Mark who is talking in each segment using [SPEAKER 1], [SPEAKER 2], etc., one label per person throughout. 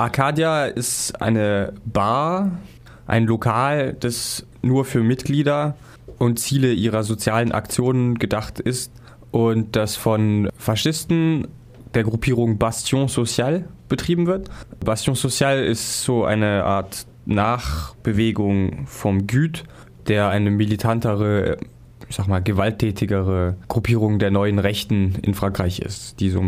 [SPEAKER 1] Arcadia ist eine Bar, ein Lokal, das nur für Mitglieder und Ziele ihrer sozialen Aktionen gedacht ist und das von Faschisten der Gruppierung Bastion Social betrieben wird. Bastion Social ist so eine Art Nachbewegung vom Güt, der eine militantere, ich sag mal, gewalttätigere Gruppierung der neuen Rechten in Frankreich ist, die so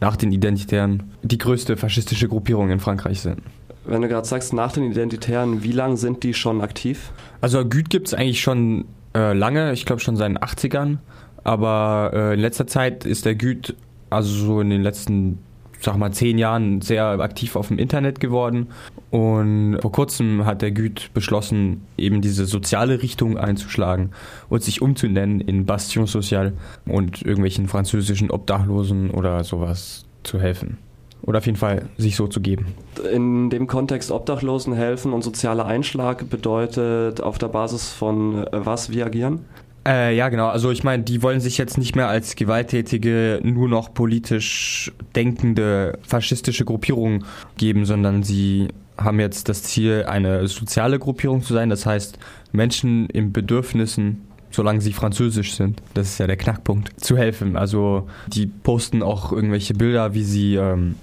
[SPEAKER 1] nach den Identitären die größte faschistische Gruppierung in Frankreich sind.
[SPEAKER 2] Wenn du gerade sagst, nach den Identitären, wie lange sind die schon aktiv?
[SPEAKER 1] Also Güt gibt es eigentlich schon äh, lange, ich glaube schon seit den 80ern. Aber äh, in letzter Zeit ist der Güt, also so in den letzten, sag mal, zehn Jahren sehr aktiv auf dem Internet geworden. Und vor kurzem hat der Güt beschlossen, eben diese soziale Richtung einzuschlagen und sich umzunennen in Bastion Social und irgendwelchen französischen Obdachlosen oder sowas zu helfen oder auf jeden Fall sich so zu geben.
[SPEAKER 2] In dem Kontext Obdachlosen helfen und sozialer Einschlag bedeutet auf der Basis von äh, was wir agieren?
[SPEAKER 1] Äh, ja, genau. Also ich meine, die wollen sich jetzt nicht mehr als gewalttätige, nur noch politisch denkende faschistische Gruppierung geben, sondern sie haben jetzt das Ziel, eine soziale Gruppierung zu sein. Das heißt, Menschen in Bedürfnissen solange sie französisch sind. Das ist ja der Knackpunkt. Zu helfen. Also die posten auch irgendwelche Bilder, wie sie ähm,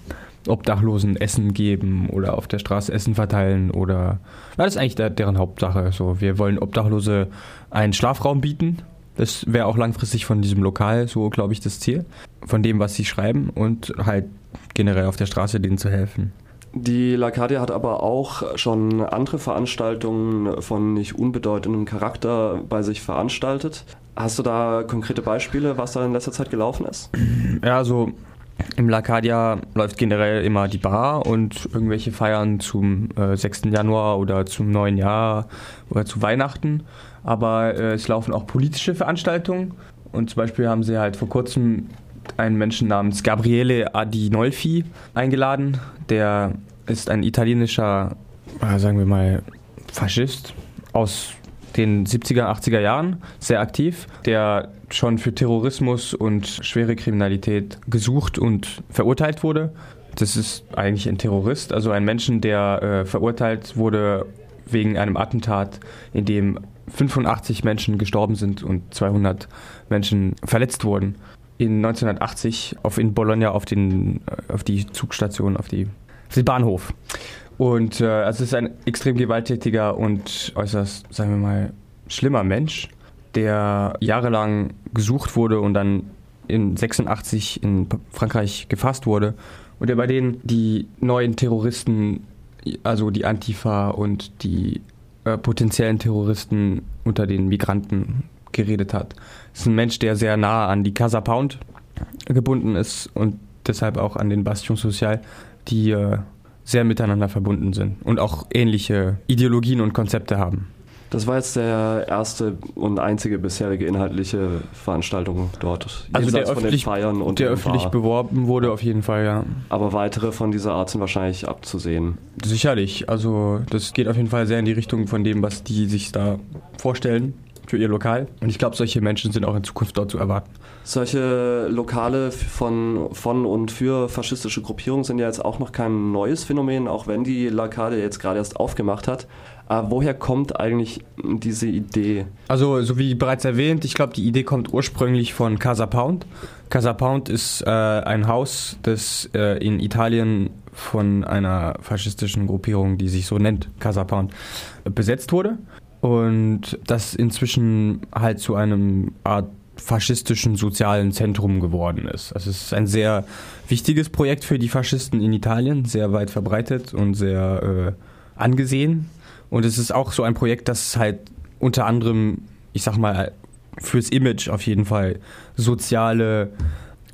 [SPEAKER 1] Obdachlosen Essen geben oder auf der Straße Essen verteilen oder das ist eigentlich der, deren Hauptsache. So, wir wollen Obdachlose einen Schlafraum bieten. Das wäre auch langfristig von diesem Lokal so, glaube ich, das Ziel. Von dem, was sie schreiben und halt generell auf der Straße denen zu helfen.
[SPEAKER 2] Die Lacadia hat aber auch schon andere Veranstaltungen von nicht unbedeutendem Charakter bei sich veranstaltet. Hast du da konkrete Beispiele, was da in letzter Zeit gelaufen ist?
[SPEAKER 1] Ja, also im Lacadia läuft generell immer die Bar und irgendwelche Feiern zum äh, 6. Januar oder zum neuen Jahr oder zu Weihnachten. Aber äh, es laufen auch politische Veranstaltungen. Und zum Beispiel haben sie halt vor kurzem einen Menschen namens Gabriele Adinolfi eingeladen. Der ist ein italienischer, äh, sagen wir mal, Faschist aus den 70er, 80er Jahren, sehr aktiv, der schon für Terrorismus und schwere Kriminalität gesucht und verurteilt wurde. Das ist eigentlich ein Terrorist, also ein Menschen, der äh, verurteilt wurde wegen einem Attentat, in dem 85 Menschen gestorben sind und 200 Menschen verletzt wurden in 1980 auf in Bologna auf, den, äh, auf die Zugstation, auf, die, auf den Bahnhof. Und äh, also es ist ein extrem gewalttätiger und äußerst, sagen wir mal, schlimmer Mensch, der jahrelang gesucht wurde und dann in 86 in Frankreich gefasst wurde und der bei denen die neuen Terroristen, also die Antifa und die äh, potenziellen Terroristen unter den Migranten geredet hat. Es ist ein Mensch, der sehr nah an die Casa Pound gebunden ist und deshalb auch an den Bastion Social, die äh, sehr miteinander verbunden sind und auch ähnliche Ideologien und Konzepte haben.
[SPEAKER 2] Das war jetzt der erste und einzige bisherige inhaltliche Veranstaltung dort.
[SPEAKER 1] Also der öffentlich, Feiern und der öffentlich beworben wurde auf jeden Fall, ja.
[SPEAKER 2] Aber weitere von dieser Art sind wahrscheinlich abzusehen.
[SPEAKER 1] Sicherlich. Also das geht auf jeden Fall sehr in die Richtung von dem, was die sich da vorstellen für ihr Lokal. Und ich glaube, solche Menschen sind auch in Zukunft dort zu erwarten.
[SPEAKER 2] Solche Lokale von, von und für faschistische Gruppierungen sind ja jetzt auch noch kein neues Phänomen, auch wenn die Lokale jetzt gerade erst aufgemacht hat. Aber woher kommt eigentlich diese Idee?
[SPEAKER 1] Also, so wie bereits erwähnt, ich glaube, die Idee kommt ursprünglich von Casa Pound. Casa Pound ist äh, ein Haus, das äh, in Italien von einer faschistischen Gruppierung, die sich so nennt, Casa Pound, besetzt wurde und das inzwischen halt zu einem Art faschistischen sozialen Zentrum geworden ist. Also es ist ein sehr wichtiges Projekt für die Faschisten in Italien, sehr weit verbreitet und sehr äh, angesehen. Und es ist auch so ein Projekt, das halt unter anderem, ich sag mal, fürs Image auf jeden Fall soziale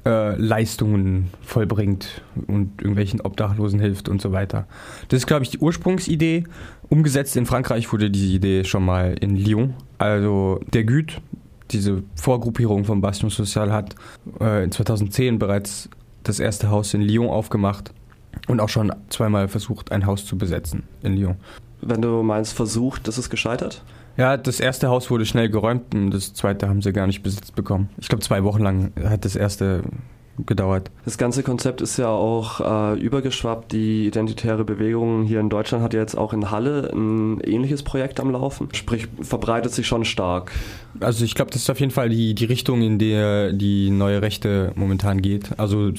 [SPEAKER 1] äh, Leistungen vollbringt und irgendwelchen Obdachlosen hilft und so weiter. Das ist, glaube ich, die Ursprungsidee. Umgesetzt in Frankreich wurde diese Idee schon mal in Lyon. Also der Güt, diese Vorgruppierung von Bastion Social, hat äh, in 2010 bereits das erste Haus in Lyon aufgemacht und auch schon zweimal versucht, ein Haus zu besetzen in Lyon.
[SPEAKER 2] Wenn du meinst versucht, das ist gescheitert?
[SPEAKER 1] Ja, das erste Haus wurde schnell geräumt und das zweite haben sie gar nicht besitzt bekommen. Ich glaube, zwei Wochen lang hat das erste gedauert.
[SPEAKER 2] Das ganze Konzept ist ja auch äh, übergeschwappt. Die identitäre Bewegung hier in Deutschland hat ja jetzt auch in Halle ein ähnliches Projekt am Laufen. Sprich, verbreitet sich schon stark.
[SPEAKER 1] Also ich glaube, das ist auf jeden Fall die, die Richtung, in der die neue Rechte momentan geht. Also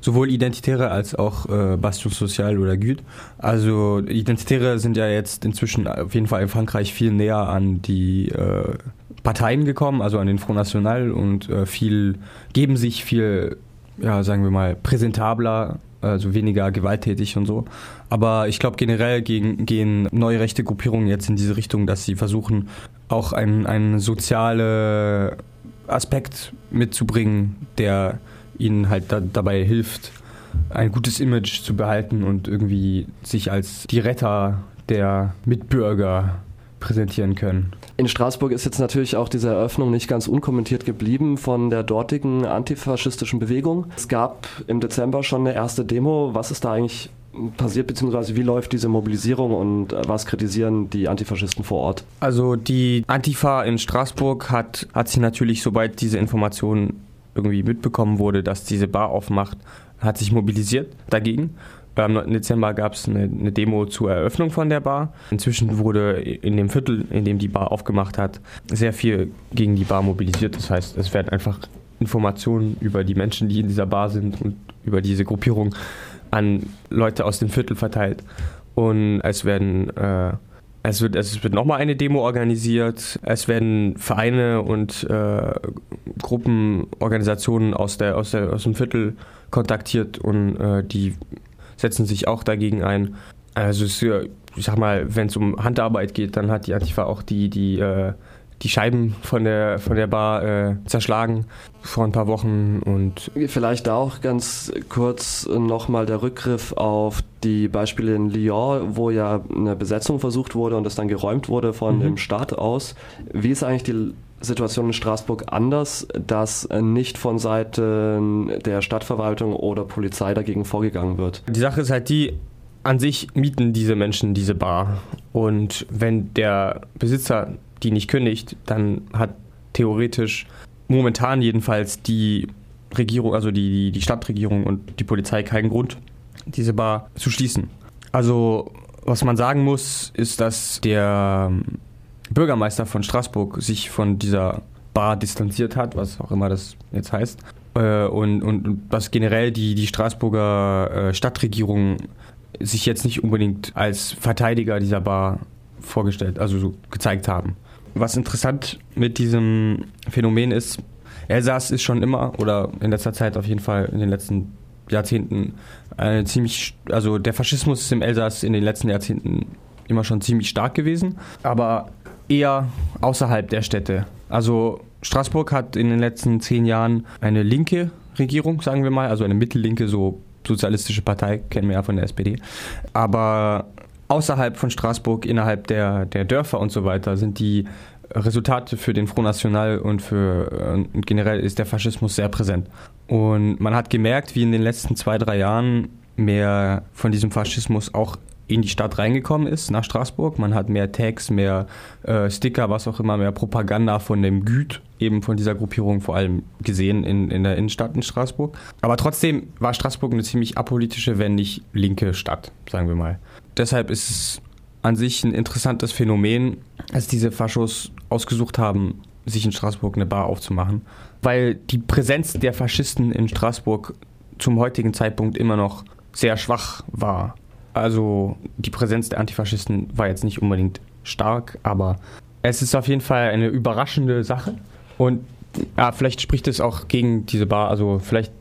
[SPEAKER 1] sowohl Identitäre als auch äh, Bastion Social oder Güt. Also Identitäre sind ja jetzt inzwischen auf jeden Fall in Frankreich viel näher an die äh, Parteien gekommen, also an den Front National und äh, viel geben sich viel, ja, sagen wir mal, präsentabler, also weniger gewalttätig und so. Aber ich glaube generell gegen, gehen neue rechte Gruppierungen jetzt in diese Richtung, dass sie versuchen, auch einen, einen sozialen Aspekt mitzubringen, der ihnen halt da, dabei hilft, ein gutes Image zu behalten und irgendwie sich als die Retter der Mitbürger präsentieren können.
[SPEAKER 2] In Straßburg ist jetzt natürlich auch diese Eröffnung nicht ganz unkommentiert geblieben von der dortigen antifaschistischen Bewegung. Es gab im Dezember schon eine erste Demo. Was ist da eigentlich passiert, beziehungsweise wie läuft diese Mobilisierung und was kritisieren die Antifaschisten vor Ort?
[SPEAKER 1] Also die Antifa in Straßburg hat, hat sich natürlich, sobald diese Information irgendwie mitbekommen wurde, dass diese Bar aufmacht, hat sich mobilisiert dagegen am 9. Dezember gab es eine, eine, Demo zur Eröffnung von der Bar. Inzwischen wurde in dem Viertel, in dem die Bar aufgemacht hat, sehr viel gegen die Bar mobilisiert. Das heißt, es werden einfach Informationen über die Menschen, die in dieser Bar sind und über diese Gruppierung an Leute aus dem Viertel verteilt. Und es werden äh, es wird, es wird nochmal eine Demo organisiert. Es werden Vereine und äh, Gruppen, Organisationen aus, der, aus, der, aus dem Viertel kontaktiert und äh, die setzen sich auch dagegen ein. Also ich sag mal, wenn es um Handarbeit geht, dann hat die Antifa auch die, die, äh, die Scheiben von der, von der Bar äh, zerschlagen vor ein paar Wochen. Und
[SPEAKER 2] Vielleicht auch ganz kurz nochmal der Rückgriff auf die Beispiele in Lyon, wo ja eine Besetzung versucht wurde und das dann geräumt wurde von mhm. dem Staat aus. Wie ist eigentlich die Situation in Straßburg anders, dass nicht von Seiten der Stadtverwaltung oder Polizei dagegen vorgegangen wird?
[SPEAKER 1] Die Sache ist halt die, an sich mieten diese Menschen diese Bar. Und wenn der Besitzer die nicht kündigt, dann hat theoretisch momentan jedenfalls die Regierung, also die, die Stadtregierung und die Polizei keinen Grund, diese Bar zu schließen. Also was man sagen muss, ist, dass der Bürgermeister von Straßburg sich von dieser Bar distanziert hat, was auch immer das jetzt heißt. Äh, und, und, und was generell die, die Straßburger äh, Stadtregierung sich jetzt nicht unbedingt als Verteidiger dieser Bar vorgestellt, also so gezeigt haben. Was interessant mit diesem Phänomen ist, Elsass ist schon immer oder in letzter Zeit auf jeden Fall in den letzten Jahrzehnten eine ziemlich, also der Faschismus ist im Elsass in den letzten Jahrzehnten immer schon ziemlich stark gewesen, aber eher außerhalb der Städte. Also Straßburg hat in den letzten zehn Jahren eine linke Regierung, sagen wir mal, also eine mittellinke, so sozialistische Partei, kennen wir ja von der SPD. Aber außerhalb von Straßburg, innerhalb der, der Dörfer und so weiter, sind die Resultate für den Front National und für und generell ist der Faschismus sehr präsent. Und man hat gemerkt, wie in den letzten zwei, drei Jahren mehr von diesem Faschismus auch in die Stadt reingekommen ist, nach Straßburg. Man hat mehr Tags, mehr äh, Sticker, was auch immer, mehr Propaganda von dem Güt, eben von dieser Gruppierung vor allem gesehen in, in der Innenstadt in Straßburg. Aber trotzdem war Straßburg eine ziemlich apolitische, wenn nicht linke Stadt, sagen wir mal. Deshalb ist es an sich ein interessantes Phänomen, als diese Faschos ausgesucht haben, sich in Straßburg eine Bar aufzumachen, weil die Präsenz der Faschisten in Straßburg zum heutigen Zeitpunkt immer noch sehr schwach war. Also die Präsenz der Antifaschisten war jetzt nicht unbedingt stark, aber es ist auf jeden Fall eine überraschende Sache. Und ja, vielleicht spricht es auch gegen diese Bar, also vielleicht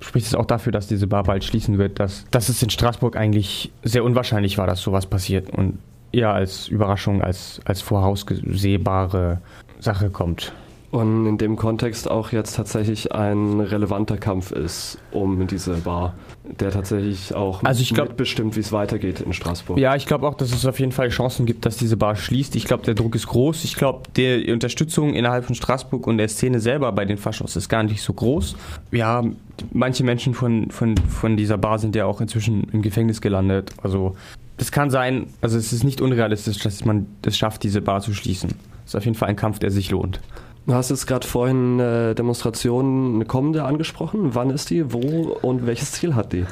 [SPEAKER 1] spricht es auch dafür, dass diese Bar bald schließen wird, dass, dass es in Straßburg eigentlich sehr unwahrscheinlich war, dass sowas passiert und eher als Überraschung, als, als vorausgesehbare Sache kommt
[SPEAKER 2] und in dem Kontext auch jetzt tatsächlich ein relevanter Kampf ist um diese Bar, der tatsächlich auch
[SPEAKER 1] also ich glaub,
[SPEAKER 2] mitbestimmt, wie es weitergeht in Straßburg.
[SPEAKER 1] Ja, ich glaube auch, dass es auf jeden Fall Chancen gibt, dass diese Bar schließt. Ich glaube, der Druck ist groß. Ich glaube, die Unterstützung innerhalb von Straßburg und der Szene selber bei den Faschos ist gar nicht so groß. Ja, manche Menschen von, von, von dieser Bar sind ja auch inzwischen im Gefängnis gelandet. Also es kann sein, also es ist nicht unrealistisch, dass man es schafft, diese Bar zu schließen. Es ist auf jeden Fall ein Kampf, der sich lohnt.
[SPEAKER 2] Du hast jetzt gerade vorhin eine Demonstration, eine kommende angesprochen. Wann ist die? Wo und welches Ziel hat die?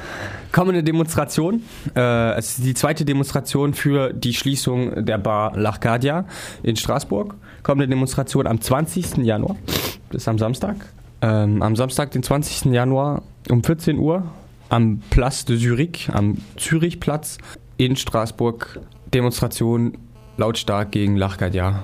[SPEAKER 1] Kommende Demonstration. Äh, es ist die zweite Demonstration für die Schließung der Bar L'Arcadia in Straßburg. Kommende Demonstration am 20. Januar. Das ist am Samstag. Ähm, am Samstag, den 20. Januar um 14 Uhr am Place de Zurich, am Zürichplatz in Straßburg. Demonstration lautstark gegen L'Arcadia.